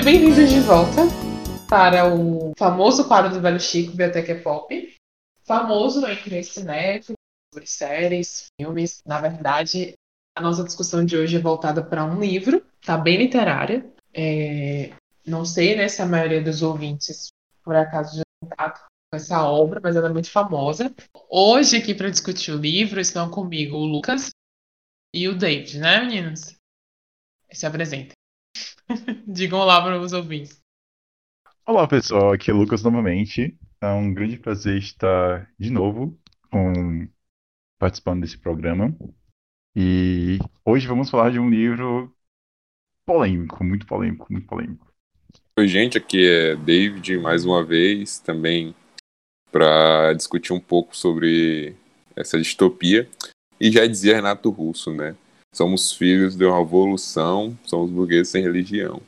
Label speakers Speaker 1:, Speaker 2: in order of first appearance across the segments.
Speaker 1: Sejam bem-vindos de volta para o famoso quadro do Velho Chico, Biblioteca Pop. Famoso entre cinéfilos, sobre séries, filmes. Na verdade, a nossa discussão de hoje é voltada para um livro, tá bem literária. É... Não sei né, se a maioria dos ouvintes, por acaso, já contato com essa obra, mas ela é muito famosa. Hoje, aqui para discutir o livro, estão comigo o Lucas e o David, né, meninos? Se apresentem. Digam olá para os ouvintes.
Speaker 2: Olá, pessoal. Aqui é o Lucas novamente. É um grande prazer estar de novo com... participando desse programa. E hoje vamos falar de um livro polêmico, muito polêmico, muito polêmico.
Speaker 3: Oi, gente. Aqui é David, mais uma vez, também para discutir um pouco sobre essa distopia. E já dizia Renato Russo, né? Somos filhos de uma revolução, somos burgueses sem religião.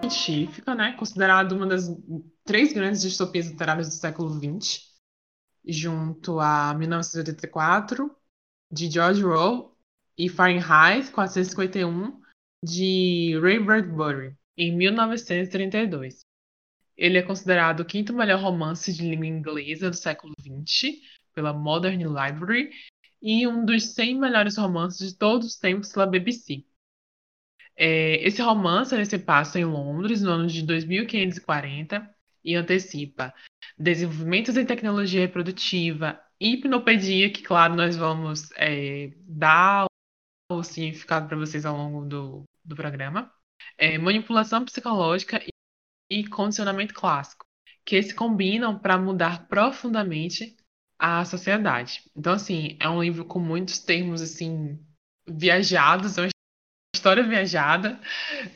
Speaker 1: Científica, né? Considerada uma das três grandes distopias literárias do século XX, junto a 1984, de George Orwell, e Fahrenheit 451, de Ray Bradbury, em 1932. Ele é considerado o quinto melhor romance de língua inglesa do século XX pela Modern Library e um dos 100 melhores romances de todos os tempos pela BBC. É, esse romance ele se passa em Londres no ano de 2540 e antecipa desenvolvimentos em tecnologia reprodutiva, hipnopedia, que claro nós vamos é, dar o significado para vocês ao longo do, do programa, é, manipulação psicológica e condicionamento clássico, que se combinam para mudar profundamente a sociedade. Então, assim, é um livro com muitos termos assim viajados, é uma história viajada.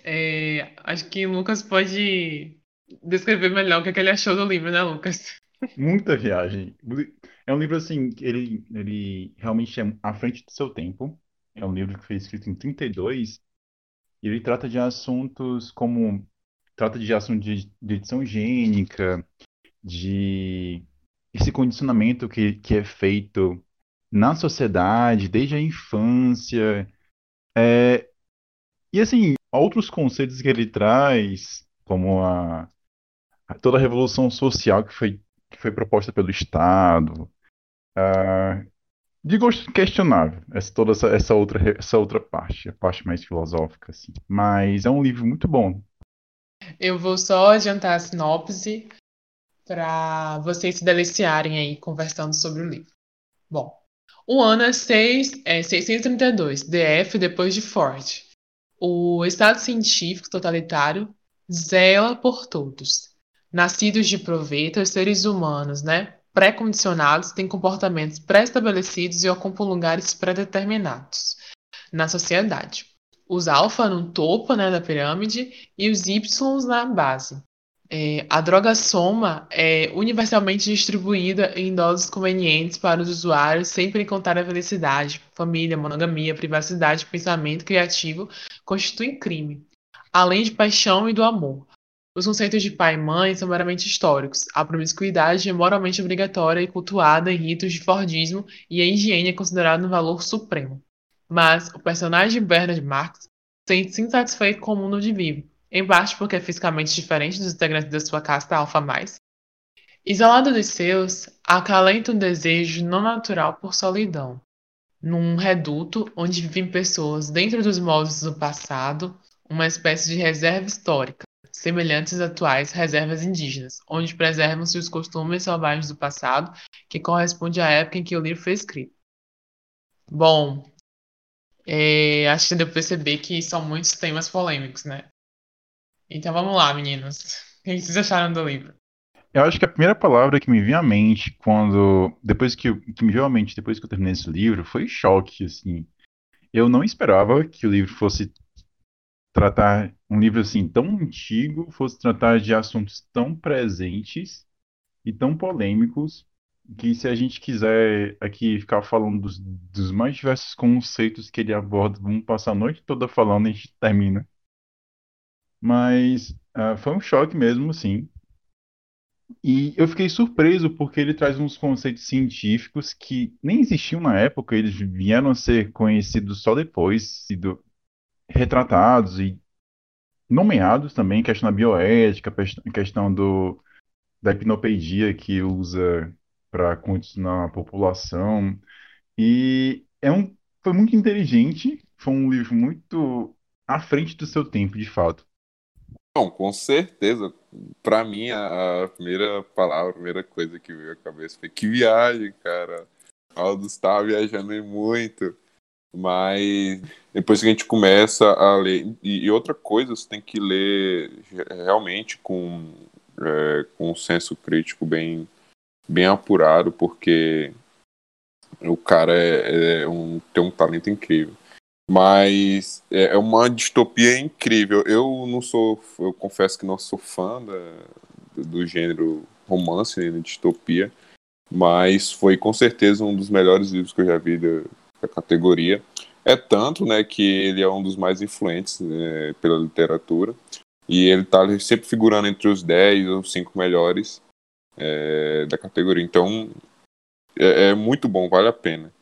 Speaker 1: É, acho que o Lucas pode descrever melhor o que, é que ele achou do livro, né, Lucas?
Speaker 2: Muita viagem. É um livro assim, ele, ele realmente é à frente do seu tempo. É um livro que foi escrito em 32 e ele trata de assuntos como trata de ação de, de edição gênica, de esse condicionamento que, que é feito na sociedade, desde a infância. É, e assim, outros conceitos que ele traz, como a, a toda a revolução social que foi, que foi proposta pelo Estado, uh, de gosto questionável, essa, toda essa, essa, outra, essa outra parte, a parte mais filosófica, assim. Mas é um livro muito bom.
Speaker 1: Eu vou só adiantar a sinopse para vocês se deliciarem aí conversando sobre o livro. Bom, o ano é, 6, é 632, DF depois de Ford. O Estado científico totalitário zela por todos. Nascidos de proveito, os seres humanos, né, pré-condicionados, têm comportamentos pré-estabelecidos e ocupam lugares pré-determinados na sociedade os alfa no topo né, da pirâmide e os y na base. É, a droga soma é universalmente distribuída em doses convenientes para os usuários, sempre contar a felicidade, família, monogamia, privacidade, pensamento criativo constituem crime, além de paixão e do amor. Os conceitos de pai e mãe são meramente históricos. A promiscuidade é moralmente obrigatória e cultuada em ritos de Fordismo e a higiene é considerada um valor supremo. Mas o personagem Bernard Marx sente-se insatisfeito com o mundo onde vive, em parte porque é fisicamente diferente dos integrantes da sua casta alfa mais. Isolado dos seus, acalenta um desejo não natural por solidão. Num reduto onde vivem pessoas dentro dos moldes do passado, uma espécie de reserva histórica, semelhantes às atuais reservas indígenas, onde preservam-se os costumes selvagens do passado, que corresponde à época em que o livro foi escrito. Bom, é, acho que deu pra perceber que são muitos temas polêmicos, né? Então vamos lá, meninos. O que vocês acharam do livro?
Speaker 2: Eu acho que a primeira palavra que me veio à mente quando. Depois que, que me veio à mente depois que eu terminei esse livro foi choque, assim. Eu não esperava que o livro fosse tratar. Um livro assim tão antigo fosse tratar de assuntos tão presentes e tão polêmicos que se a gente quiser aqui ficar falando dos, dos mais diversos conceitos que ele aborda, vamos passar a noite toda falando e a gente termina. Mas uh, foi um choque mesmo, sim. E eu fiquei surpreso porque ele traz uns conceitos científicos que nem existiam na época, eles vieram a ser conhecidos só depois, sido retratados e nomeados também, questão da bioética, questão do, da hipnopedia que usa para condicionar a população. E é um, foi muito inteligente, foi um livro muito à frente do seu tempo, de fato.
Speaker 3: Não, com certeza. Para mim, a, a, primeira palavra, a primeira coisa que veio à cabeça foi que viagem, cara. Aldo está viajando muito. Mas depois que a gente começa a ler. E, e outra coisa, você tem que ler realmente com, é, com um senso crítico bem, bem apurado, porque o cara é, é um, tem um talento incrível. Mas é, é uma distopia incrível. Eu não sou, eu confesso que não sou fã da, do gênero romance, né, distopia, mas foi com certeza um dos melhores livros que eu já vi da, da categoria. É tanto, né, que ele é um dos mais influentes né, pela literatura e ele está sempre figurando entre os 10 ou 5 melhores é, da categoria. Então, é, é muito bom, vale a pena.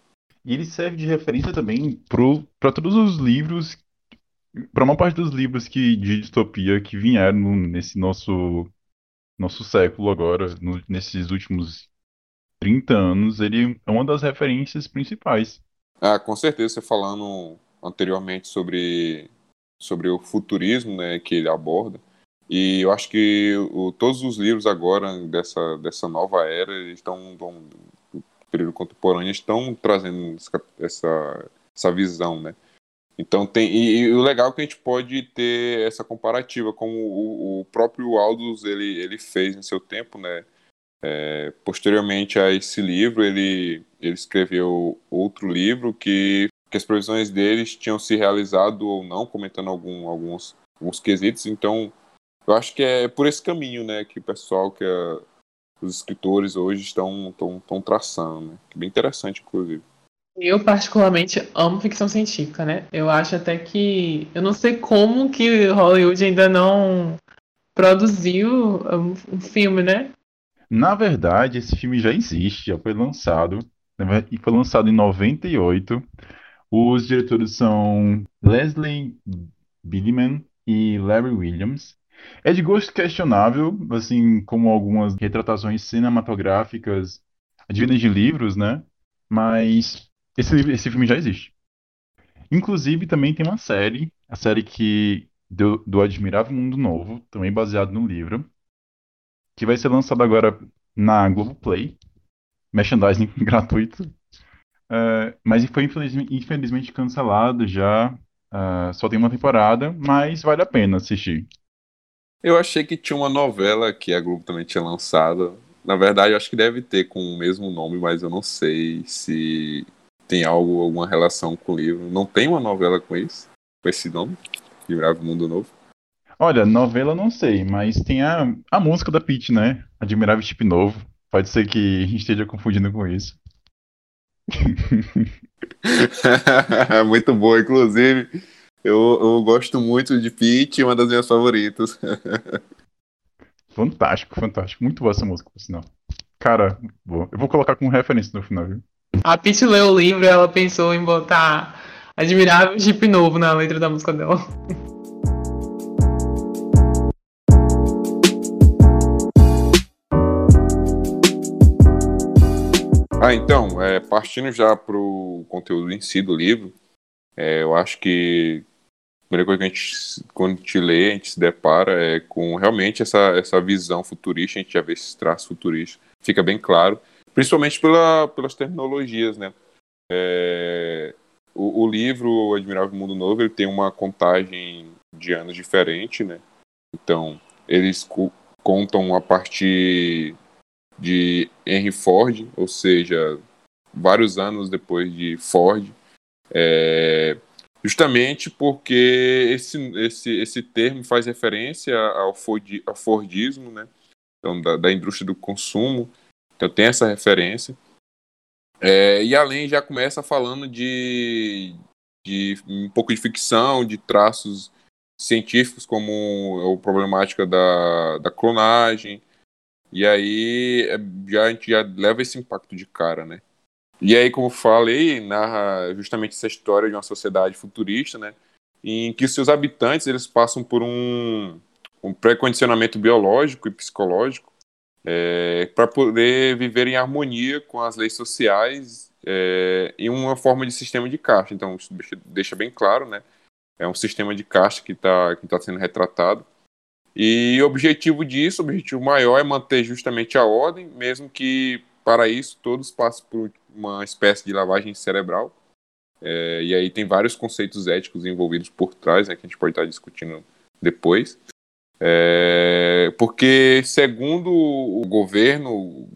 Speaker 2: E ele serve de referência também para todos os livros, para uma parte dos livros que, de distopia que vieram nesse nosso, nosso século agora, no, nesses últimos 30 anos, ele é uma das referências principais.
Speaker 3: Ah, com certeza, você falando anteriormente sobre, sobre o futurismo né, que ele aborda, e eu acho que o, todos os livros agora dessa, dessa nova era estão período contemporâneo estão trazendo essa, essa visão, né? Então tem e, e, o legal é que a gente pode ter essa comparativa, como o, o próprio Aldous ele, ele fez em seu tempo, né? É, posteriormente a esse livro, ele, ele escreveu outro livro que, que as previsões deles tinham se realizado ou não, comentando algum, alguns, alguns quesitos. Então, eu acho que é por esse caminho, né, que o pessoal, que a, os escritores hoje estão, estão, estão traçando, né? Que é bem interessante, inclusive.
Speaker 1: Eu particularmente amo ficção científica, né? Eu acho até que eu não sei como que Hollywood ainda não produziu um filme, né?
Speaker 2: Na verdade, esse filme já existe, já foi lançado, e foi lançado em 98. Os diretores são Leslie Billiman e Larry Williams. É de gosto questionável, assim como algumas retratações cinematográficas advindas de livros, né? Mas esse, esse filme já existe. Inclusive, também tem uma série, a série que do, do Admirável Mundo Novo, também baseado no livro, que vai ser lançada agora na Globoplay, merchandising gratuito, uh, mas foi infelizmente, infelizmente cancelado já, uh, só tem uma temporada, mas vale a pena assistir.
Speaker 3: Eu achei que tinha uma novela que a Globo também tinha lançado. Na verdade, eu acho que deve ter com o mesmo nome, mas eu não sei se tem algo, alguma relação com o livro. Não tem uma novela com isso? Com esse nome? Admirável Mundo Novo?
Speaker 2: Olha, novela não sei, mas tem a, a música da Pete, né? Admirável Chip Novo. Pode ser que a gente esteja confundindo com isso.
Speaker 3: Muito boa, inclusive. Eu, eu gosto muito de Peach, uma das minhas favoritas.
Speaker 2: fantástico, fantástico. Muito boa essa música, por sinal. Cara, boa. Eu vou colocar como referência no final, viu?
Speaker 1: A Peach leu o livro e ela pensou em botar Admirável Jeep Novo na letra da música dela.
Speaker 3: Ah, então, é, partindo já para o conteúdo em si do livro, é, eu acho que primeira coisa que a gente, quando a gente lê, a gente se depara é com realmente essa, essa visão futurista, a gente já vê esses traços futuristas, fica bem claro, principalmente pela, pelas terminologias, né? É, o, o, livro O Admirável Mundo Novo, ele tem uma contagem de anos diferente, né? Então, eles contam a partir de Henry Ford, ou seja, vários anos depois de Ford, é, Justamente porque esse, esse, esse termo faz referência ao, Ford, ao Fordismo, né? Então, da, da indústria do consumo. Então tem essa referência. É, e além já começa falando de, de um pouco de ficção, de traços científicos, como a problemática da, da clonagem, E aí é, já, a gente já leva esse impacto de cara, né? E aí, como falei, narra justamente essa história de uma sociedade futurista, né? Em que seus habitantes eles passam por um, um pré-condicionamento biológico e psicológico é, para poder viver em harmonia com as leis sociais é, uma forma de sistema de caixa. Então, isso deixa, deixa bem claro, né? É um sistema de caixa que está que tá sendo retratado. E o objetivo disso, o objetivo maior é manter justamente a ordem, mesmo que para isso todos passem por uma espécie de lavagem cerebral. É, e aí tem vários conceitos éticos envolvidos por trás, né, que a gente pode estar discutindo depois. É, porque, segundo o governo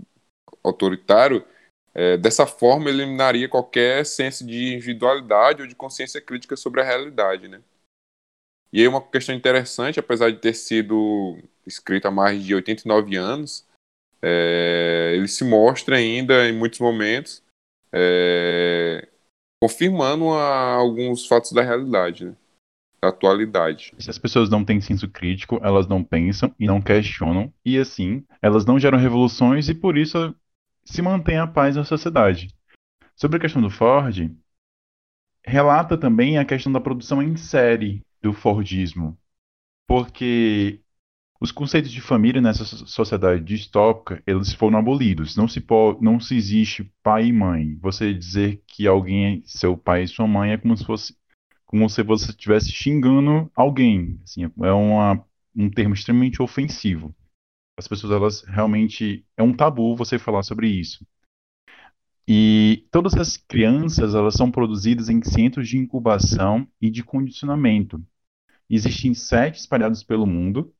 Speaker 3: autoritário, é, dessa forma eliminaria qualquer senso de individualidade ou de consciência crítica sobre a realidade. Né? E aí uma questão interessante, apesar de ter sido escrito há mais de 89 anos, é, ele se mostra ainda em muitos momentos é, confirmando alguns fatos da realidade, né? da atualidade.
Speaker 2: Se as pessoas não têm senso crítico, elas não pensam e não questionam, e assim, elas não geram revoluções e por isso se mantém a paz na sociedade. Sobre a questão do Ford, relata também a questão da produção em série do Fordismo, porque os conceitos de família nessa sociedade distópica, eles foram abolidos. Não se pode, não se existe pai e mãe. Você dizer que alguém é seu pai e sua mãe é como se fosse como se você estivesse xingando alguém. Assim, é uma, um termo extremamente ofensivo. As pessoas, elas realmente é um tabu você falar sobre isso. E todas as crianças, elas são produzidas em centros de incubação e de condicionamento. Existem sete espalhados pelo mundo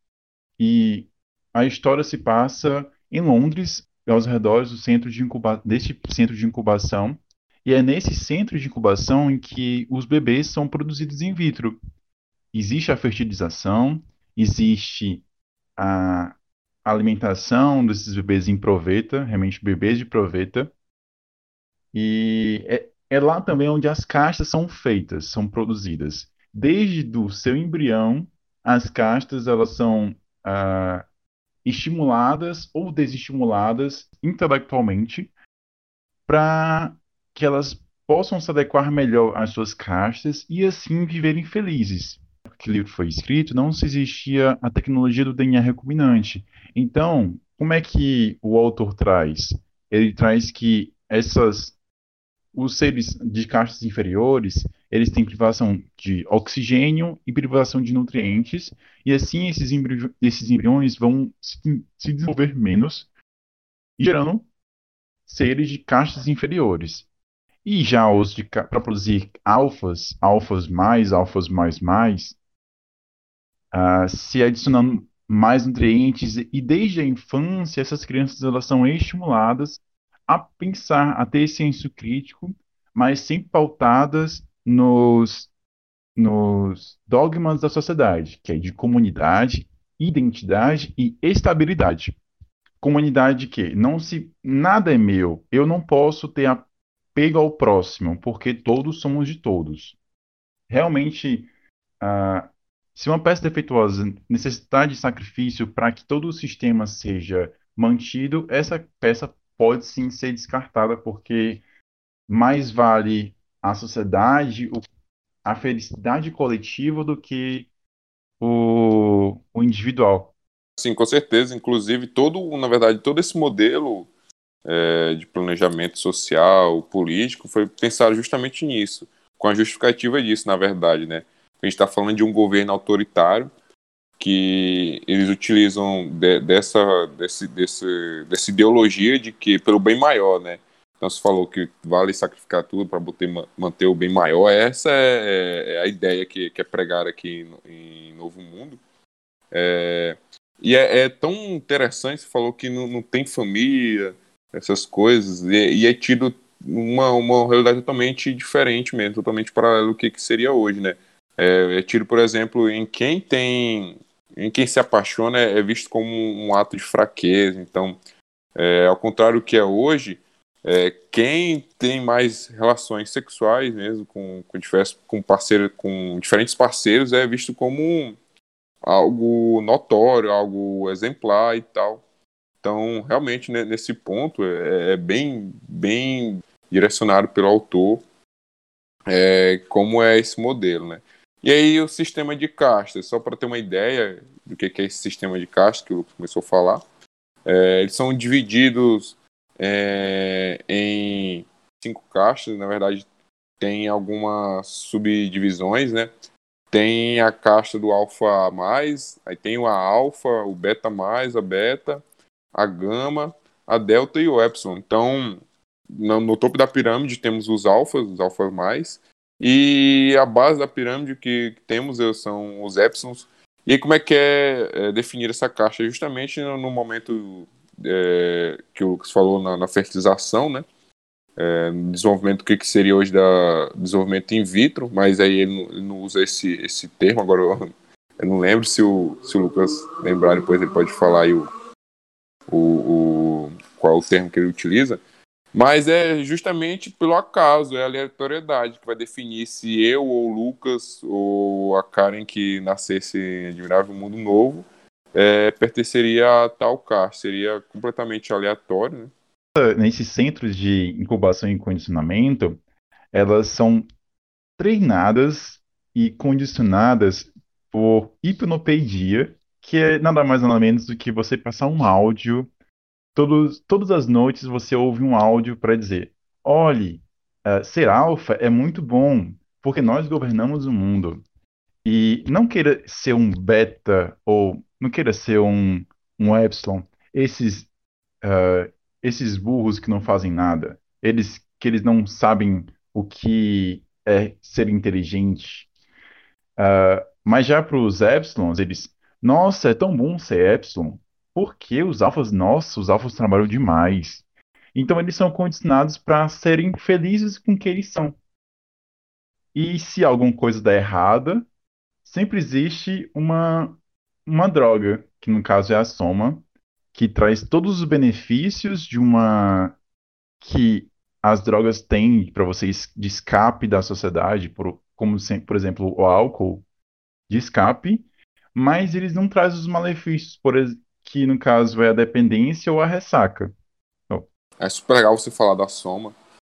Speaker 2: e a história se passa em Londres, aos redores do centro de incuba deste centro de incubação, e é nesse centro de incubação em que os bebês são produzidos in vitro. Existe a fertilização, existe a alimentação desses bebês em proveta, realmente bebês de proveta, e é, é lá também onde as castas são feitas, são produzidas. Desde o seu embrião, as castas elas são uh, estimuladas ou desestimuladas intelectualmente para que elas possam se adequar melhor às suas castas e assim viverem felizes. Que livro foi escrito, não se existia a tecnologia do DNA recombinante. Então, como é que o autor traz? Ele traz que essas os seres de castas inferiores, eles têm privação de oxigênio e privação de nutrientes, e assim esses, embri esses embriões vão se, se desenvolver menos, gerando seres de castas inferiores. E já os para produzir alfas, alfas mais, alfas mais mais, uh, se adicionando mais nutrientes e desde a infância essas crianças elas são estimuladas a pensar, a ter senso crítico, mas sempre pautadas nos, nos dogmas da sociedade, que é de comunidade, identidade e estabilidade. Comunidade que não se nada é meu, eu não posso ter apego ao próximo, porque todos somos de todos. Realmente, uh, se uma peça defeituosa necessitar de sacrifício para que todo o sistema seja mantido, essa peça pode sim ser descartada, porque mais vale a sociedade, a felicidade coletiva do que o, o individual.
Speaker 3: Sim, com certeza. Inclusive, todo, na verdade, todo esse modelo é, de planejamento social, político, foi pensado justamente nisso, com a justificativa disso, na verdade, né? A gente está falando de um governo autoritário que eles utilizam de, dessa, desse, desse, dessa ideologia de que pelo bem maior, né? Então você falou que vale sacrificar tudo para manter o bem maior. Essa é, é, é, a ideia que, que é pregada aqui em, em Novo Mundo. É, e é, é, tão interessante, você falou que não, não tem família, essas coisas, e, e, é tido uma, uma realidade totalmente diferente mesmo, totalmente paralela do que, que seria hoje, né? É, é tido, por exemplo, em quem tem em quem se apaixona é, é visto como um ato de fraqueza. Então, é, ao contrário do que é hoje, é, quem tem mais relações sexuais mesmo com, com, com, parceiro, com diferentes parceiros é visto como algo notório, algo exemplar e tal. Então, realmente, né, nesse ponto, é, é, bem, bem direcionado pelo autor é, como é esse modelo, né? E aí o sistema de castas, só para ter uma ideia do que é esse sistema de castas que o Lucas começou a falar, é, eles são divididos é, em cinco castas, na verdade tem algumas subdivisões, né? Tem a casta do alfa mais, aí tem o alfa, o beta mais, a beta, a gama, a delta e o epsilon. Então, no, no topo da pirâmide temos os alfas, os alfas mais, e a base da pirâmide que temos são os epsilons. E aí, como é que é, é definir essa caixa? Justamente no, no momento é, que o Lucas falou na, na fertilização, né? É, desenvolvimento, o que, que seria hoje da desenvolvimento in vitro, mas aí ele não, ele não usa esse, esse termo, agora eu, eu, não lembro se o, se o Lucas lembrar, depois ele pode falar aí o, o, o, qual o termo que ele utiliza, mas é justamente pelo acaso, é a aleatoriedade que vai definir se eu ou o Lucas ou a Karen que nascesse em Admirável Mundo Novo é, pertenceria a tal caixa, seria completamente aleatório, né?
Speaker 2: Nesses centros de incubação e condicionamento, elas são treinadas e condicionadas por hipnopedia, que é nada mais nada menos do que você passar um áudio. Todos, todas as noites você ouve um áudio para dizer: olhe, uh, ser alfa é muito bom, porque nós governamos o mundo. E não queira ser um beta ou não queira ser um, um epsilon. Esses, uh, esses burros que não fazem nada, eles que eles não sabem o que é ser inteligente. Uh, mas já para os epsilons, eles, nossa, é tão bom ser epsilon. Porque os alfas, nossa, os alfas trabalham demais. Então eles são condicionados para serem felizes com o que eles são. E se alguma coisa der errada, sempre existe uma, uma droga, que no caso é a soma, que traz todos os benefícios de uma que as drogas têm para vocês de escape da sociedade, por, como por exemplo o álcool de escape, mas eles não trazem os malefícios, por que no caso é a dependência ou a ressaca.
Speaker 3: Oh. É super legal você falar da soma,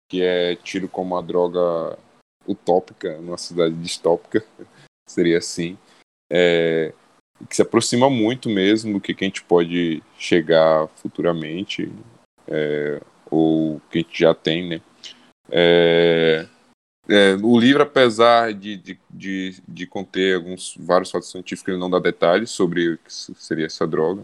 Speaker 3: que é tido como uma droga utópica numa cidade distópica seria assim, é, que se aproxima muito mesmo do que, que a gente pode chegar futuramente, é, ou que a gente já tem, né? É, é, o livro, apesar de, de, de, de, conter alguns vários fatos científicos, ele não dá detalhes sobre o que seria essa droga,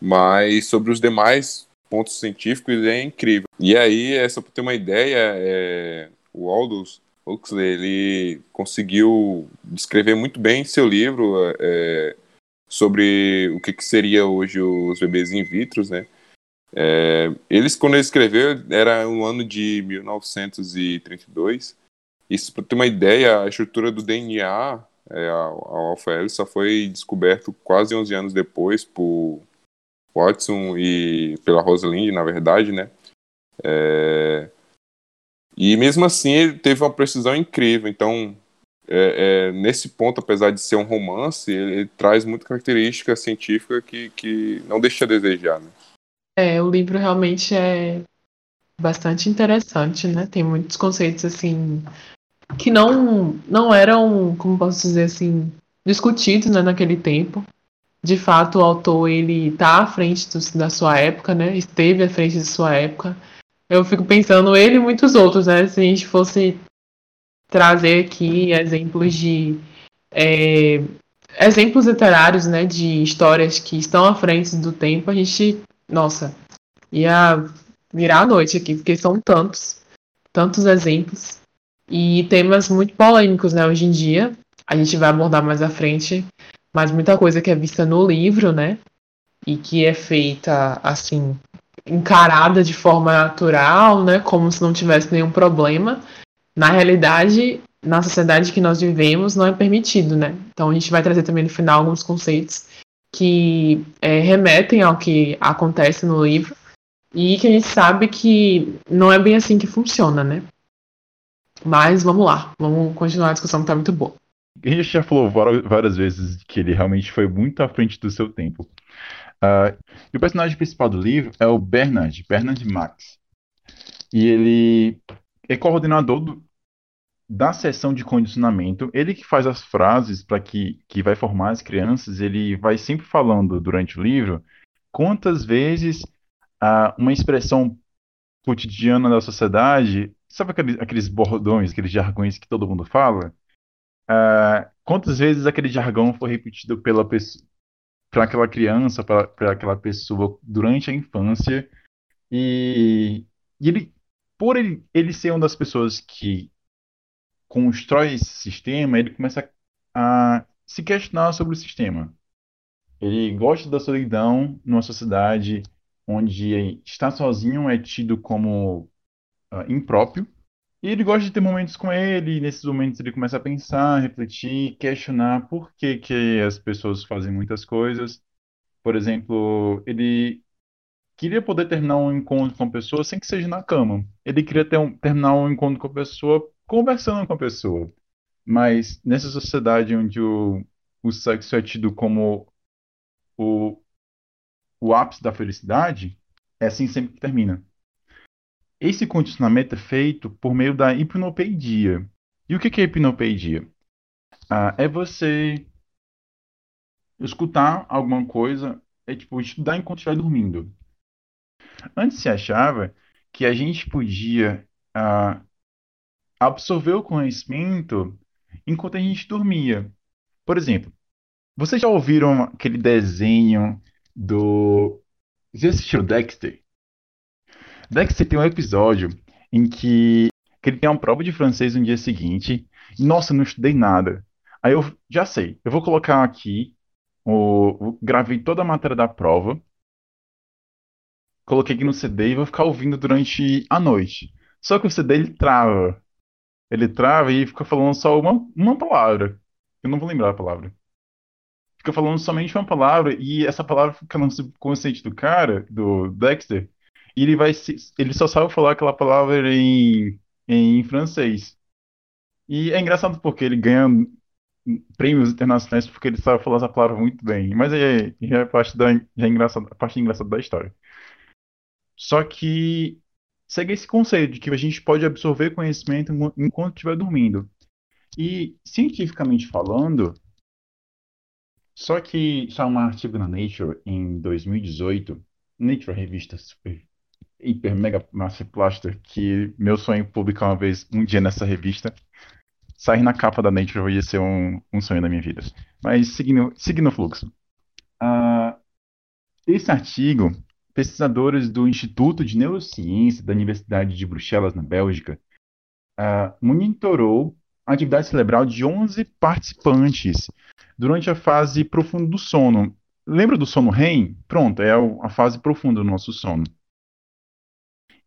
Speaker 3: mas sobre os demais pontos científicos é incrível. E aí, essa para ter uma ideia, é, o Aldous Huxley ele conseguiu descrever muito bem em seu livro é, sobre o que, que, seria hoje os bebês in vitro, né? É, eles, quando ele escreveu, era um ano de 1932. Isso para ter uma ideia, a estrutura do DNA, é, a, a alfa só foi descoberto quase 11 anos depois por Watson e pela Rosalind, na verdade, né? É, e mesmo assim ele teve uma precisão incrível. Então, é, é, nesse ponto, apesar de ser um romance, ele, ele, traz muita característica científica que, que não deixa a desejar. Né?
Speaker 1: É, o livro realmente é bastante interessante, né? Tem muitos conceitos assim que não não eram, como posso dizer assim, discutidos né, naquele tempo. De fato, o autor ele está à frente do, da sua época, né? Esteve à frente de sua época eu fico pensando ele e muitos outros, né? Se a gente fosse trazer aqui exemplos de é, exemplos literários, né, de histórias que estão à frente do tempo, a gente, nossa, ia virar a noite aqui, porque são tantos, tantos exemplos e temas muito polêmicos, né, hoje em dia. A gente vai abordar mais à frente, mas muita coisa que é vista no livro, né, e que é feita assim encarada de forma natural, né, como se não tivesse nenhum problema, na realidade, na sociedade que nós vivemos, não é permitido, né? Então a gente vai trazer também no final alguns conceitos que é, remetem ao que acontece no livro e que a gente sabe que não é bem assim que funciona, né? Mas vamos lá, vamos continuar a discussão que tá muito boa.
Speaker 2: A gente já falou várias vezes que ele realmente foi muito à frente do seu tempo. Uh, e o personagem principal do livro é o Bernard, Bernard Max. E ele é coordenador do, da sessão de condicionamento. Ele que faz as frases para que, que vai formar as crianças, ele vai sempre falando durante o livro quantas vezes uh, uma expressão cotidiana da sociedade, sabe aqueles, aqueles bordões, aqueles jargões que todo mundo fala? Uh, quantas vezes aquele jargão foi repetido pela para aquela criança, para aquela pessoa durante a infância. E, e, ele, por ele, ele ser uma das pessoas que constrói esse sistema, ele começa a, se questionar sobre o sistema. Ele gosta da solidão numa sociedade onde estar sozinho é tido como uh, impróprio. E ele gosta de ter momentos com ele, e nesses momentos ele começa a pensar, refletir, questionar por que, que as pessoas fazem muitas coisas. Por exemplo, ele queria poder terminar um encontro com a pessoa sem que seja na cama. Ele queria ter um, terminar um encontro com a pessoa conversando com a pessoa. Mas nessa sociedade onde o, o sexo é tido como o, o ápice da felicidade, é assim sempre que termina. Esse condicionamento é feito por meio da hipnopedia. E o que é hipnopedia? Ah, é você escutar alguma coisa, é tipo estudar enquanto estiver dormindo. Antes se achava que a gente podia ah, absorver o conhecimento enquanto a gente dormia. Por exemplo, vocês já ouviram aquele desenho do. Você assistiu Dexter? Dexter tem um episódio em que, que ele tem uma prova de francês no dia seguinte. E, nossa, não estudei nada. Aí eu já sei, eu vou colocar aqui, o, gravei toda a matéria da prova, coloquei aqui no CD e vou ficar ouvindo durante a noite. Só que o CD ele trava. Ele trava e fica falando só uma, uma palavra. Eu não vou lembrar a palavra. Fica falando somente uma palavra e essa palavra fica no subconsciente do cara, do Dexter, e ele vai se, ele só sabe falar aquela palavra em, em francês. E é engraçado porque ele ganha prêmios internacionais porque ele sabe falar essa palavra muito bem. Mas é, é parte da é engraçado, a parte engraçada da história. Só que segue esse conceito de que a gente pode absorver conhecimento enquanto estiver dormindo. E cientificamente falando, só que saiu um artigo na Nature em 2018, Nature, revista super hiper mega master plaster que meu sonho é publicar uma vez, um dia nessa revista. Sair na capa da Nature ia ser um, um sonho da minha vida. Mas seguindo, seguindo o fluxo. Uh, esse artigo, pesquisadores do Instituto de Neurociência da Universidade de Bruxelas, na Bélgica, uh, monitorou a atividade cerebral de 11 participantes durante a fase profunda do sono. Lembra do sono REM? Pronto, é a fase profunda do nosso sono.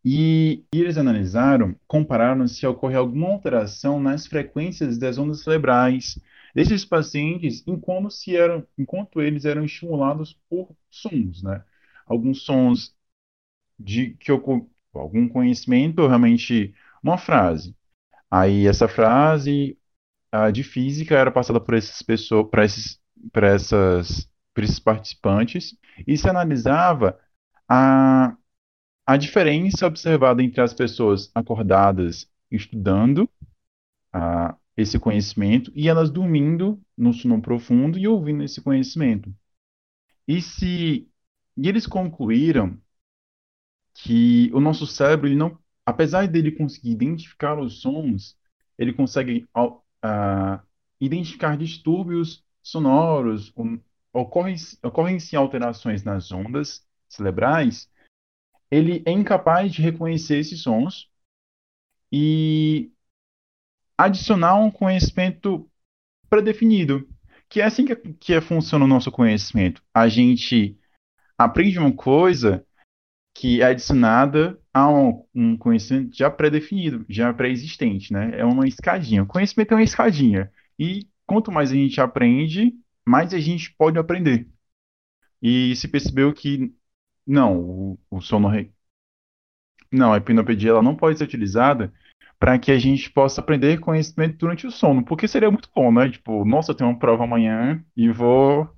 Speaker 2: E, eles analisaram, compararam se ocorre alguma alteração nas frequências das ondas cerebrais desses pacientes enquanto, eram, enquanto eles eram estimulados por sons, né? Alguns sons de que algum conhecimento, realmente uma frase. Aí essa frase a de física era passada por essas pessoas, para esses, para essas, para esses participantes e se analisava a a diferença observada entre as pessoas acordadas estudando uh, esse conhecimento e elas dormindo no sono profundo e ouvindo esse conhecimento. E se e eles concluíram que o nosso cérebro, ele não, apesar dele conseguir identificar os sons, ele consegue uh, identificar distúrbios sonoros, um, ocorrem, ocorrem sim alterações nas ondas cerebrais ele é incapaz de reconhecer esses sons e adicionar um conhecimento predefinido, que é assim que, que funciona o nosso conhecimento. A gente aprende uma coisa que é adicionada a um, um conhecimento já pré-definido, já pré-existente, né? É uma escadinha. O conhecimento é uma escadinha. E quanto mais a gente aprende, mais a gente pode aprender. E se percebeu que não, o, o sono. Re... Não, a hipnopedia ela não pode ser utilizada para que a gente possa aprender conhecimento durante o sono, porque seria muito bom, né? Tipo, nossa, eu tenho uma prova amanhã e vou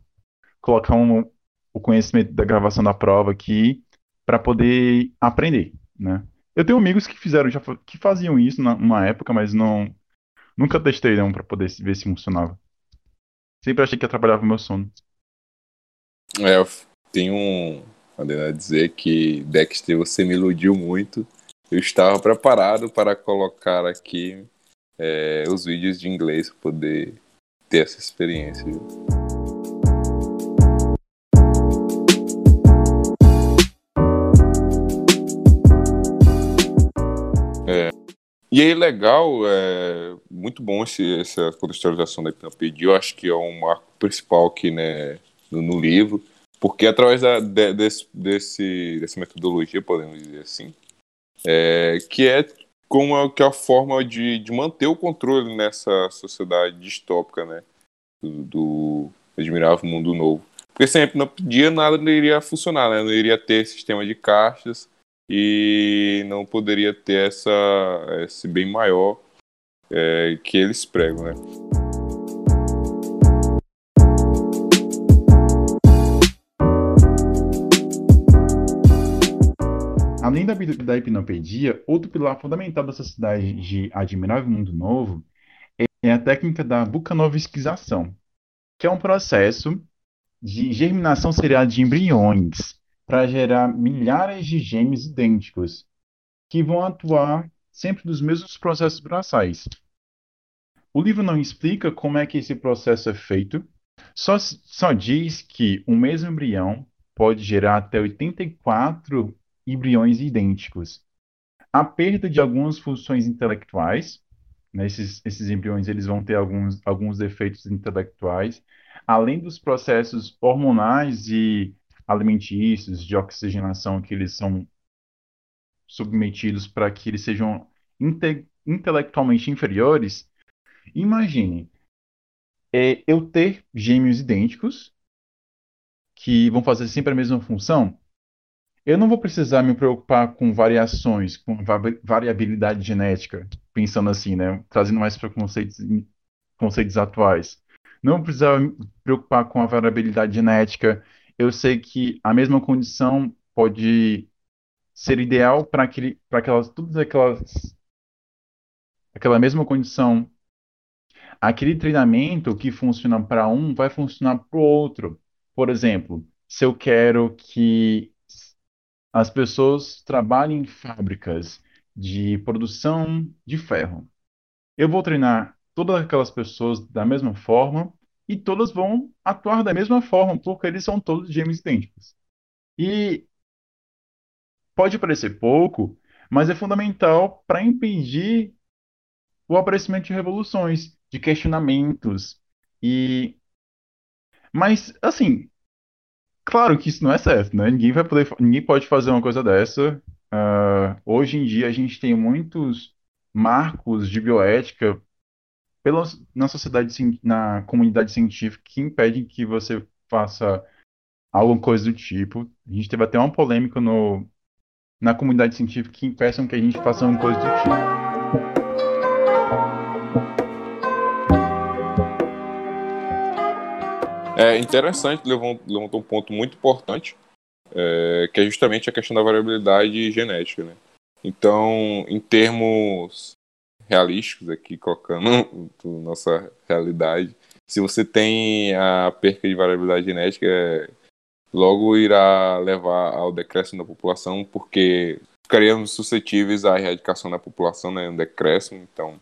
Speaker 2: colocar um, o conhecimento da gravação da prova aqui para poder aprender, né? Eu tenho amigos que fizeram já que faziam isso numa época, mas não nunca testei não para poder ver se funcionava. Sempre achei que atrapalhava o meu sono.
Speaker 3: É, eu tenho um a dizer que Dexter você me iludiu muito. Eu estava preparado para colocar aqui é, os vídeos de inglês para poder ter essa experiência. Viu? E aí, legal, é muito bom esse, essa contextualização da Hipnopedia. Eu acho que é um marco principal aqui né, no, no livro, porque através da, de, desse, desse, dessa metodologia, podemos dizer assim, é, que é como é, que é a forma de, de manter o controle nessa sociedade distópica, né? Do, do admirável mundo novo. Porque sempre não pedia nada não iria funcionar, né? Não iria ter sistema de caixas e não poderia ter essa, esse bem maior é, que eles pregam, né?
Speaker 2: Além da, da hipnopedia, outro pilar fundamental da sociedade de Admirável Mundo Novo é a técnica da bucanovskização, que é um processo de germinação serial de embriões para gerar milhares de gêmeos idênticos, que vão atuar sempre dos mesmos processos braçais. O livro não explica como é que esse processo é feito, só, só diz que o mesmo embrião pode gerar até 84 embriões idênticos. A perda de algumas funções intelectuais, né, esses, esses embriões eles vão ter alguns, alguns defeitos intelectuais, além dos processos hormonais e alimentícios de oxigenação que eles são submetidos para que eles sejam inte intelectualmente inferiores, imagine é, eu ter gêmeos idênticos que vão fazer sempre a mesma função, eu não vou precisar me preocupar com variações, com variabilidade genética, pensando assim, né? Trazendo mais para conceitos, conceitos atuais. Não vou precisar me preocupar com a variabilidade genética. Eu sei que a mesma condição pode ser ideal para aquele, para aquelas, todas aquelas, aquela mesma condição. Aquele treinamento que funciona para um vai funcionar para o outro. Por exemplo, se eu quero que as pessoas trabalham em fábricas de produção de ferro. Eu vou treinar todas aquelas pessoas da mesma forma e todas vão atuar da mesma forma, porque eles são todos gêmeos idênticos. E pode parecer pouco, mas é fundamental para impedir o aparecimento de revoluções, de questionamentos e mas assim, Claro que isso não é certo, né? Ninguém vai poder, ninguém pode fazer uma coisa dessa. Uh, hoje em dia a gente tem muitos marcos de bioética pelas, na sociedade, na comunidade científica que impedem que você faça alguma coisa do tipo. A gente teve até uma polêmica no, na comunidade científica que impeçam que a gente faça alguma coisa do tipo.
Speaker 3: É interessante, levantou um ponto muito importante, é, que é justamente a questão da variabilidade genética. Né? Então, em termos realísticos, aqui colocando nossa realidade, se você tem a perca de variabilidade genética, é, logo irá levar ao decréscimo da população, porque ficaríamos suscetíveis à erradicação da população, né, um decréscimo, então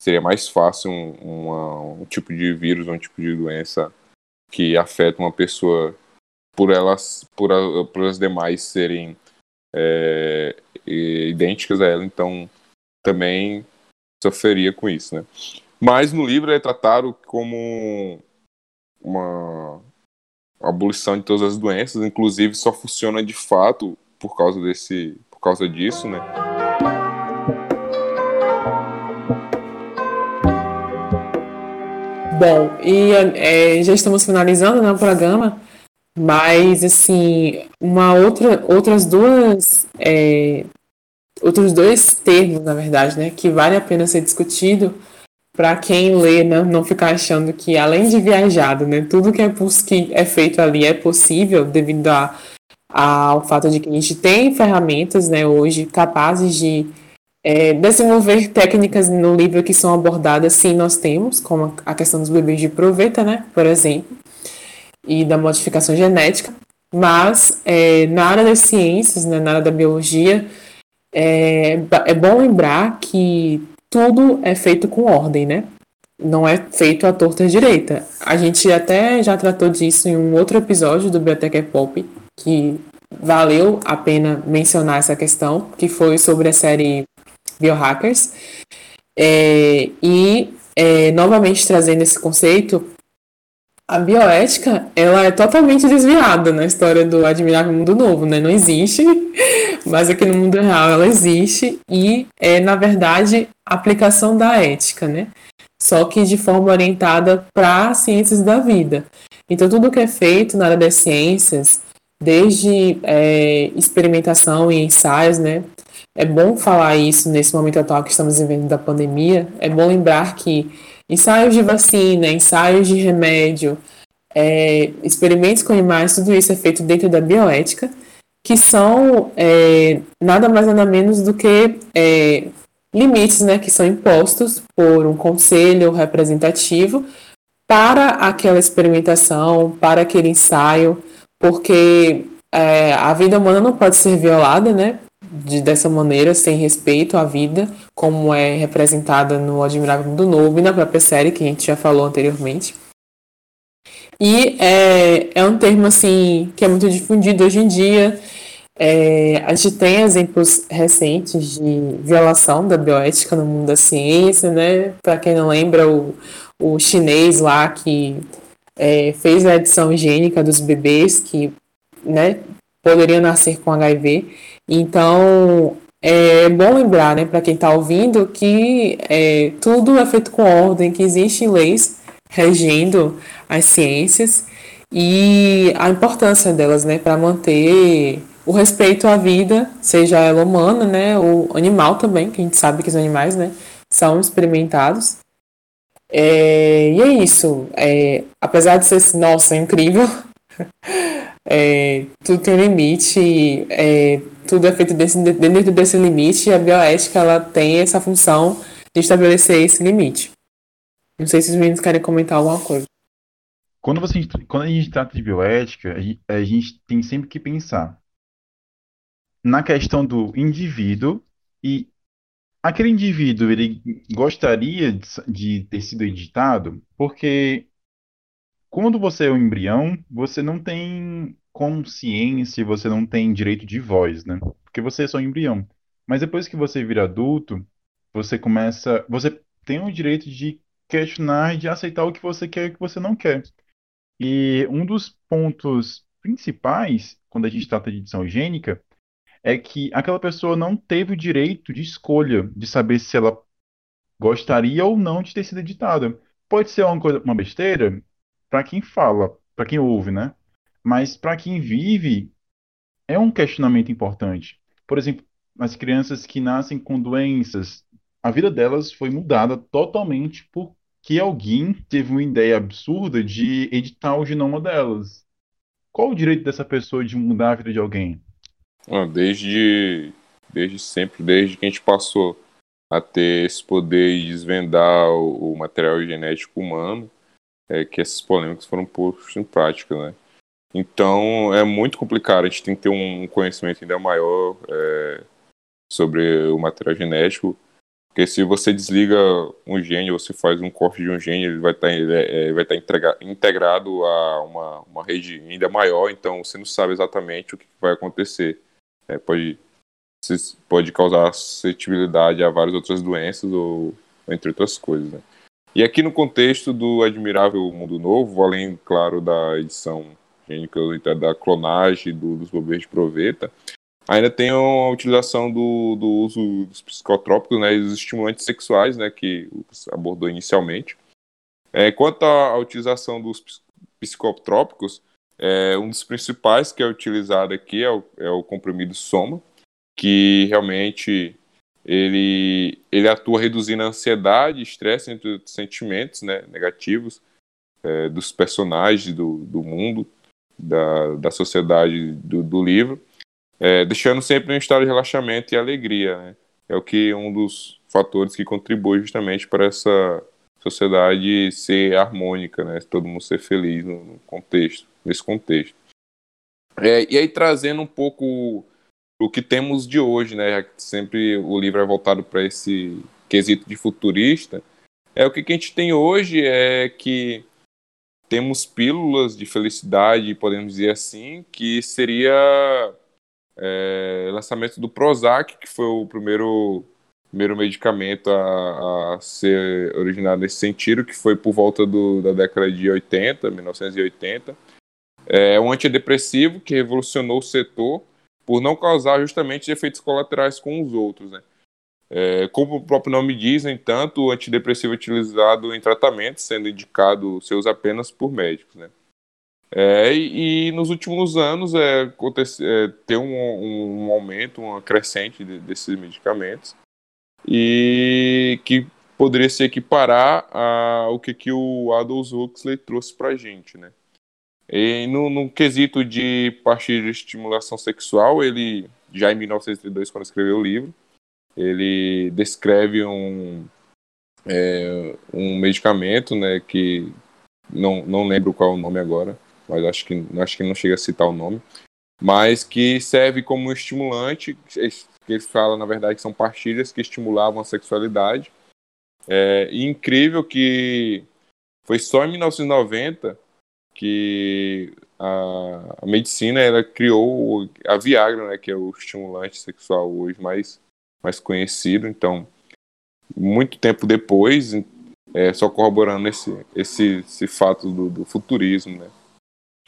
Speaker 3: seria mais fácil um, um tipo de vírus, um tipo de doença que afeta uma pessoa por elas, por, a, por as demais serem é, idênticas a ela, então também sofreria com isso, né? Mas no livro é tratado como uma abolição de todas as doenças, inclusive só funciona de fato por causa desse, por causa disso, né?
Speaker 1: Bom, e é, já estamos finalizando né, o programa, mas assim, uma outra, outras duas, é, outros dois termos, na verdade, né, que vale a pena ser discutido para quem lê, né, não ficar achando que além de viajado, né, tudo que é, que é feito ali é possível devido a, ao fato de que a gente tem ferramentas, né, hoje capazes de é, desenvolver técnicas no livro que são abordadas, sim, nós temos, como a questão dos bebês de proveta, né, por exemplo, e da modificação genética, mas é, na área das ciências, né, na área da biologia, é, é bom lembrar que tudo é feito com ordem, né? Não é feito à torta direita. A gente até já tratou disso em um outro episódio do Biblioteca Pop, que valeu a pena mencionar essa questão, que foi sobre a série Biohackers. É, e, é, novamente trazendo esse conceito, a bioética ela é totalmente desviada na história do Admirável Mundo Novo, né? Não existe, mas aqui no mundo real ela existe e é, na verdade, aplicação da ética, né? Só que de forma orientada para ciências da vida. Então, tudo que é feito na área das ciências, desde é, experimentação e ensaios, né? É bom falar isso nesse momento atual que estamos vivendo da pandemia. É bom lembrar que ensaios de vacina, ensaios de remédio, é, experimentos com animais, tudo isso é feito dentro da bioética, que são é, nada mais nada menos do que é, limites né, que são impostos por um conselho representativo para aquela experimentação, para aquele ensaio, porque é, a vida humana não pode ser violada, né? De, dessa maneira, sem respeito à vida, como é representada no Admirável Mundo Novo e na própria série que a gente já falou anteriormente. E é, é um termo assim que é muito difundido hoje em dia. É, a gente tem exemplos recentes de violação da bioética no mundo da ciência, né? Para quem não lembra, o, o chinês lá que é, fez a edição higiênica dos bebês que né, poderiam nascer com HIV. Então, é bom lembrar, né, para quem está ouvindo, que é, tudo é feito com ordem, que existem leis regendo as ciências e a importância delas, né, para manter o respeito à vida, seja ela humana, né, ou animal também, que a gente sabe que os animais, né, são experimentados. É, e é isso. É, apesar de ser, nossa, incrível, é, tudo tem limite, é, tudo é feito desse, dentro desse limite e a bioética ela tem essa função de estabelecer esse limite. Não sei se os meninos querem comentar alguma coisa.
Speaker 2: Quando, você, quando a gente trata de bioética, a gente, a gente tem sempre que pensar na questão do indivíduo e aquele indivíduo ele gostaria de, de ter sido editado porque quando você é um embrião, você não tem consciência, você não tem direito de voz, né? Porque você é só um embrião. Mas depois que você vira adulto, você começa, você tem o direito de questionar e de aceitar o que você quer e o que você não quer. E um dos pontos principais, quando a gente trata de edição higiênica, é que aquela pessoa não teve o direito de escolha de saber se ela gostaria ou não de ter sido editada. Pode ser uma coisa, uma besteira, para quem fala, para quem ouve, né? Mas para quem vive, é um questionamento importante. Por exemplo, as crianças que nascem com doenças, a vida delas foi mudada totalmente porque alguém teve uma ideia absurda de editar o genoma delas. Qual o direito dessa pessoa de mudar a vida de alguém?
Speaker 3: Desde, desde sempre, desde que a gente passou a ter esse poder de desvendar o, o material genético humano, é, que essas polêmicas foram postas em prática, né? Então é muito complicado, a gente tem que ter um conhecimento ainda maior é, sobre o material genético, porque se você desliga um gene, você faz um corte de um gene, ele vai estar, tá, é, vai estar tá integrado a uma, uma rede ainda maior, então você não sabe exatamente o que vai acontecer. É, pode, pode causar suscetibilidade a várias outras doenças, ou entre outras coisas. Né? E aqui no contexto do Admirável Mundo Novo, além, claro, da edição gênica da clonagem do, dos bobês de proveta, ainda tem a utilização do, do uso dos psicotrópicos né, e dos estimulantes sexuais, né, que abordou inicialmente. É, quanto à utilização dos psicotrópicos, é, um dos principais que é utilizado aqui é o, é o comprimido Soma, que realmente ele, ele atua reduzindo a ansiedade, estresse entre os sentimentos né, negativos é, dos personagens do, do mundo, da, da sociedade do, do livro, é, deixando sempre um estado de relaxamento e alegria. Né? É o que um dos fatores que contribui justamente para essa sociedade ser harmônica, né? todo mundo ser feliz no contexto, nesse contexto. É, e aí trazendo um pouco o que temos de hoje, né? Sempre o livro é voltado para esse quesito de futurista. É o que, que a gente tem hoje é que temos pílulas de felicidade, podemos dizer assim, que seria é, lançamento do Prozac, que foi o primeiro primeiro medicamento a, a, ser originado nesse sentido, que foi por volta do, da década de 80, 1980. É um antidepressivo que revolucionou o setor por não causar justamente efeitos colaterais com os outros. Né? É, como o próprio nome diz, no entanto, o antidepressivo é utilizado em tratamento, sendo indicado seus apenas por médicos. Né? É, e, e, nos últimos anos é, é, tem um, um, aumento, uma crescente de, desses medicamentos, e que poderia se equiparar ao que, que o Aldous Huxley trouxe para a gente. Né? E no, no quesito de partir de estimulação sexual, ele, já em 1932, quando escreveu o livro, ele descreve um, é, um medicamento, né, que não, não lembro qual é o nome agora, mas acho que, acho que não chega a citar o nome, mas que serve como estimulante, que ele fala, na verdade, que são pastilhas que estimulavam a sexualidade. É incrível que foi só em 1990 que a, a, medicina ela criou a Viagra, né, que é o estimulante sexual hoje mais, mais conhecido. Então, muito tempo depois, é, só corroborando esse, esse, esse fato do, do futurismo, né?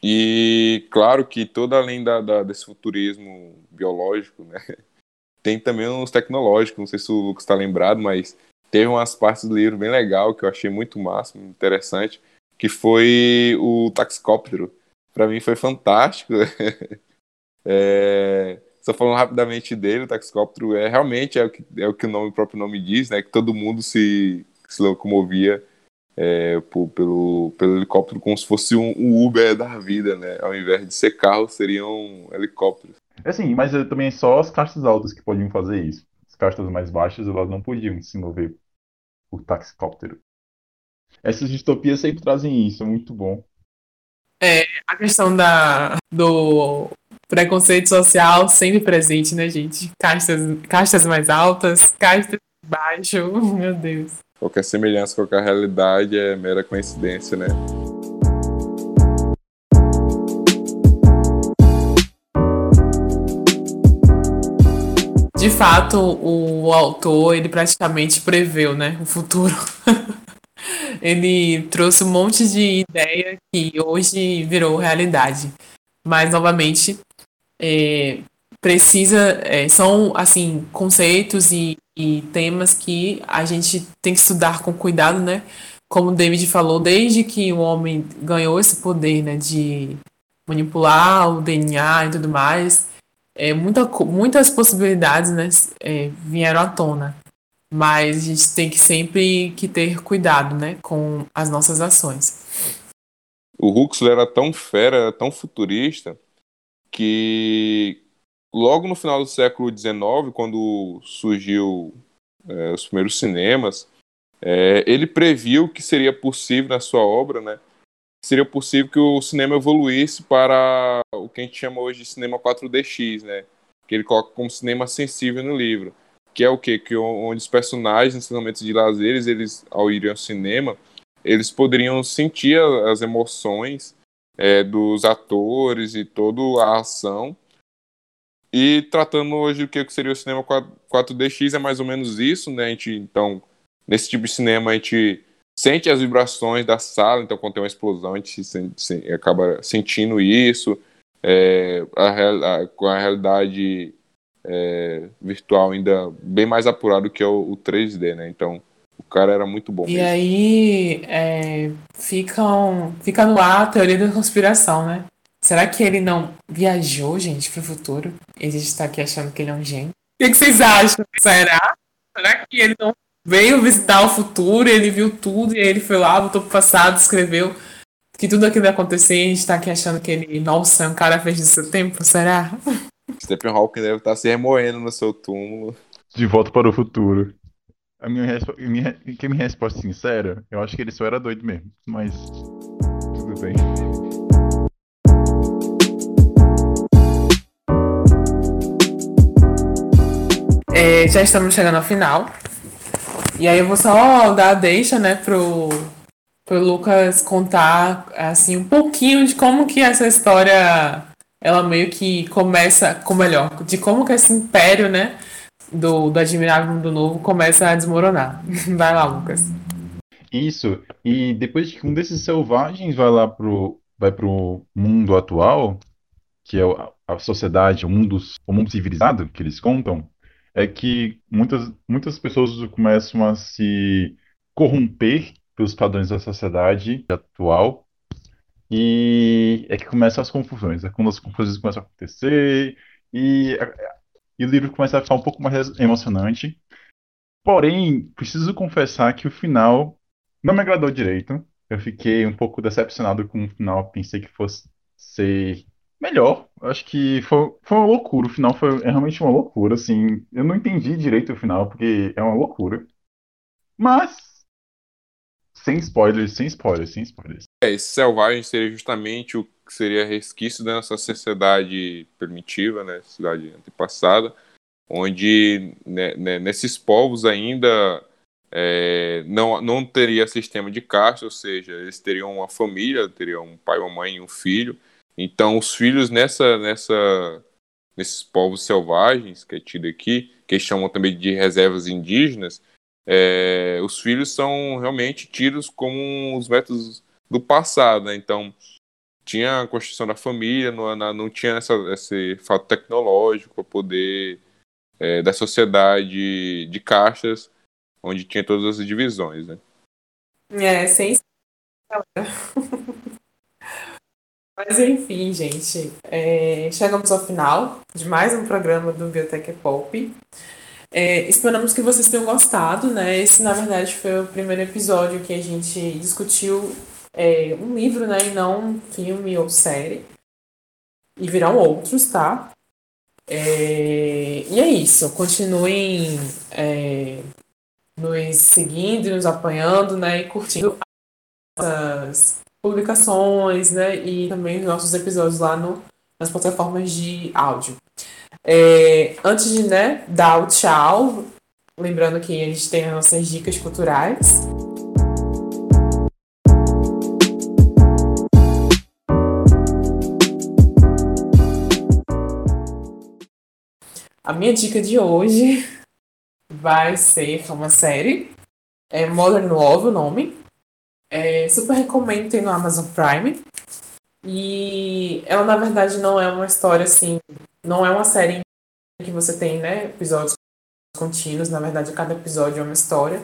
Speaker 3: E claro que toda além da, da, desse futurismo biológico, né, tem também uns tecnológicos. Não sei se o Lucas está lembrado, mas teve umas partes do livro bem legal que eu achei muito massa, interessante que foi o Taxicóptero. Para mim foi fantástico. é, só falando rapidamente dele, o Taxicóptero é realmente é o que, é o, que o, nome, o próprio nome diz, né? Que todo mundo se, se locomovia é, por, pelo, pelo helicóptero como se fosse um, um, Uber da vida, né? Ao invés de ser carro, seriam helicópteros.
Speaker 2: É sim, mas também só as castas altas que podiam fazer isso. As castas mais baixas, elas não podiam se mover por taxicóptero. Essas distopias sempre trazem isso, é muito bom.
Speaker 1: É, a questão da, do preconceito social sempre presente, né, gente? Castas, castas mais altas, castas baixo, meu Deus.
Speaker 3: Qualquer semelhança com a realidade é mera coincidência, né?
Speaker 1: De fato, o autor, ele praticamente preveu, né, o futuro. Ele trouxe um monte de ideia que hoje virou realidade. Mas, novamente, é, precisa. É, são, assim, conceitos e, e temas que a gente tem que estudar com cuidado, né? Como o David falou, desde que o homem ganhou esse poder, né, de manipular o DNA e tudo mais, é, muita, muitas possibilidades né, é, vieram à tona mas a gente tem que sempre que ter cuidado, né, com as nossas ações.
Speaker 3: O Huxley era tão fera, era tão futurista, que logo no final do século XIX, quando surgiu é, os primeiros cinemas, é, ele previu que seria possível na sua obra, né, seria possível que o cinema evoluísse para o que a gente chama hoje de cinema 4DX, né, que ele coloca como cinema sensível no livro que é o quê? Que onde os personagens, nesses momentos de lazeres, eles, ao irem ao cinema, eles poderiam sentir as emoções é, dos atores e toda a ação. E tratando hoje o que seria o cinema 4DX, é mais ou menos isso, né? A gente, então, nesse tipo de cinema, a gente sente as vibrações da sala, então quando tem uma explosão, a gente se, acaba sentindo isso. É, a, a, com a realidade é, virtual ainda bem mais apurado que o, o 3D, né? Então o cara era muito bom.
Speaker 1: E
Speaker 3: mesmo.
Speaker 1: aí é, fica, fica no ar a teoria da conspiração, né? Será que ele não viajou, gente, pro futuro? E a gente tá aqui achando que ele é um gênio. O que, que vocês acham? Será? será que ele não veio visitar o futuro, ele viu tudo, e aí ele foi lá, voltou pro passado, escreveu que tudo aquilo ia acontecer e a gente tá aqui achando que ele, nossa, é um cara fez do seu tempo, será?
Speaker 3: Stephen Hawking deve estar se remoendo no seu túmulo.
Speaker 2: De volta para o futuro. A minha, respo... minha... Que minha resposta sincera, eu acho que ele só era doido mesmo. Mas tudo bem.
Speaker 1: É, já estamos chegando ao final. E aí eu vou só dar a deixa, né, pro, pro Lucas contar, assim, um pouquinho de como que essa história, ela meio que começa, com melhor, de como que esse império, né, do, do Admirável Mundo Novo começa a desmoronar. Vai lá, Lucas.
Speaker 2: Isso. E depois que um desses selvagens vai lá pro, vai pro mundo atual, que é a sociedade, o mundo, o mundo civilizado que eles contam, é que muitas, muitas pessoas começam a se corromper pelos padrões da sociedade atual e é que começam as confusões. É quando as confusões começam a acontecer e e o livro começa a ficar um pouco mais emocionante. Porém, preciso confessar que o final não me agradou direito. Eu fiquei um pouco decepcionado com o final. Pensei que fosse ser melhor. Acho que foi, foi uma loucura. O final foi realmente uma loucura. Assim, eu não entendi direito o final, porque é uma loucura. Mas, sem spoilers, sem spoilers, sem spoilers.
Speaker 3: É, esse selvagem seria justamente o que seria resquício da nossa sociedade primitiva, né, cidade antepassada, onde né, né, nesses povos ainda é, não, não teria sistema de caste, ou seja, eles teriam uma família, teriam um pai, uma mãe e um filho. Então, os filhos nessa, nessa, nesses povos selvagens, que é tido aqui, que chamam também de reservas indígenas, é, os filhos são realmente tidos como os métodos do passado, né? Então, tinha a construção da família, não, não tinha essa, esse fato tecnológico para poder é, da sociedade de caixas, onde tinha todas as divisões, né?
Speaker 1: É, sem Mas enfim, gente, é, chegamos ao final de mais um programa do Biblioteca Pop. É, esperamos que vocês tenham gostado, né? Esse, na verdade, foi o primeiro episódio que a gente discutiu é, um livro, né? E não um filme ou série. E virão outros, tá? É, e é isso. Continuem é, nos seguindo, nos apoiando, né? E curtindo as publicações, né? E também os nossos episódios lá no, nas plataformas de áudio. É, antes de né, dar o tchau, lembrando que a gente tem as nossas dicas culturais. A minha dica de hoje vai ser uma série. É Modern Love o nome. É, super recomendo, tem no Amazon Prime. E ela, na verdade, não é uma história assim. Não é uma série que você tem, né? Episódios contínuos. Na verdade, cada episódio é uma história.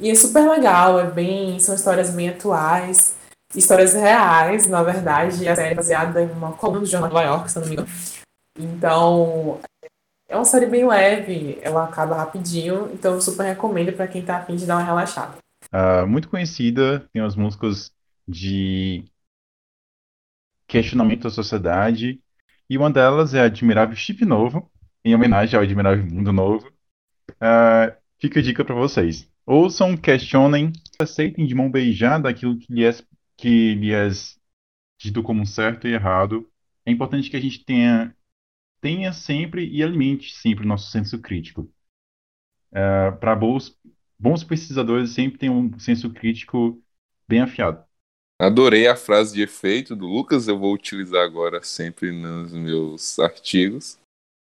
Speaker 1: E é super legal, é bem. São histórias bem atuais. Histórias reais, na verdade. A série é baseada em uma coluna do Jornal de Nova York, se não me engano. Então, é uma série bem leve, ela acaba rapidinho, então eu super recomendo para quem tá afim de dar uma relaxada.
Speaker 2: Uh, muito conhecida, tem as músicas de questionamento da sociedade, e uma delas é Admirável Chip Novo, em homenagem ao Admirável Mundo Novo. Uh, fica a dica para vocês. Ouçam, questionem, aceitem de mão beijada aquilo que lhes, que lhes dito como certo e errado. É importante que a gente tenha tenha sempre e alimente sempre o nosso senso crítico. Uh, Para bons, bons pesquisadores, sempre tem um senso crítico bem afiado.
Speaker 3: Adorei a frase de efeito do Lucas, eu vou utilizar agora sempre nos meus artigos.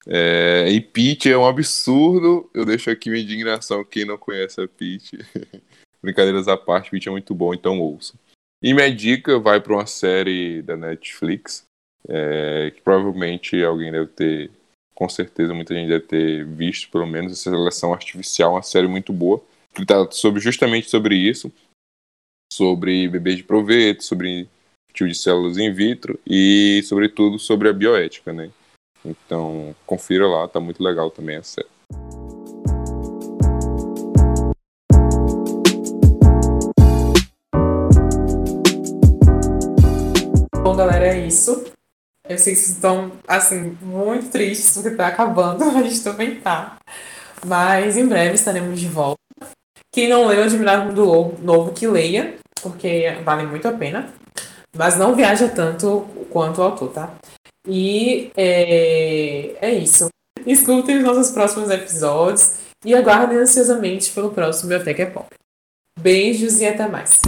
Speaker 3: É, e Pete é um absurdo, eu deixo aqui minha indignação quem não conhece a Pete. Brincadeiras à parte, Pete é muito bom, então ouça. E minha dica vai para uma série da Netflix é, que provavelmente alguém deve ter, com certeza muita gente deve ter visto, pelo menos, essa seleção artificial, uma série muito boa, que está sobre, justamente sobre isso, sobre bebês de proveito, sobre tio de células in vitro e, sobretudo, sobre a bioética, né? Então, confira lá, tá muito legal também a série.
Speaker 1: Bom, galera, é isso. Eu sei que vocês estão, assim, muito tristes porque tá acabando, a gente também tá. Mas em breve estaremos de volta. Quem não leu Admirável do novo que leia porque vale muito a pena. Mas não viaja tanto quanto o autor, tá? E é, é isso. Escutem os nossos próximos episódios e aguardem ansiosamente pelo próximo Biblioteca Pop. Beijos e até mais.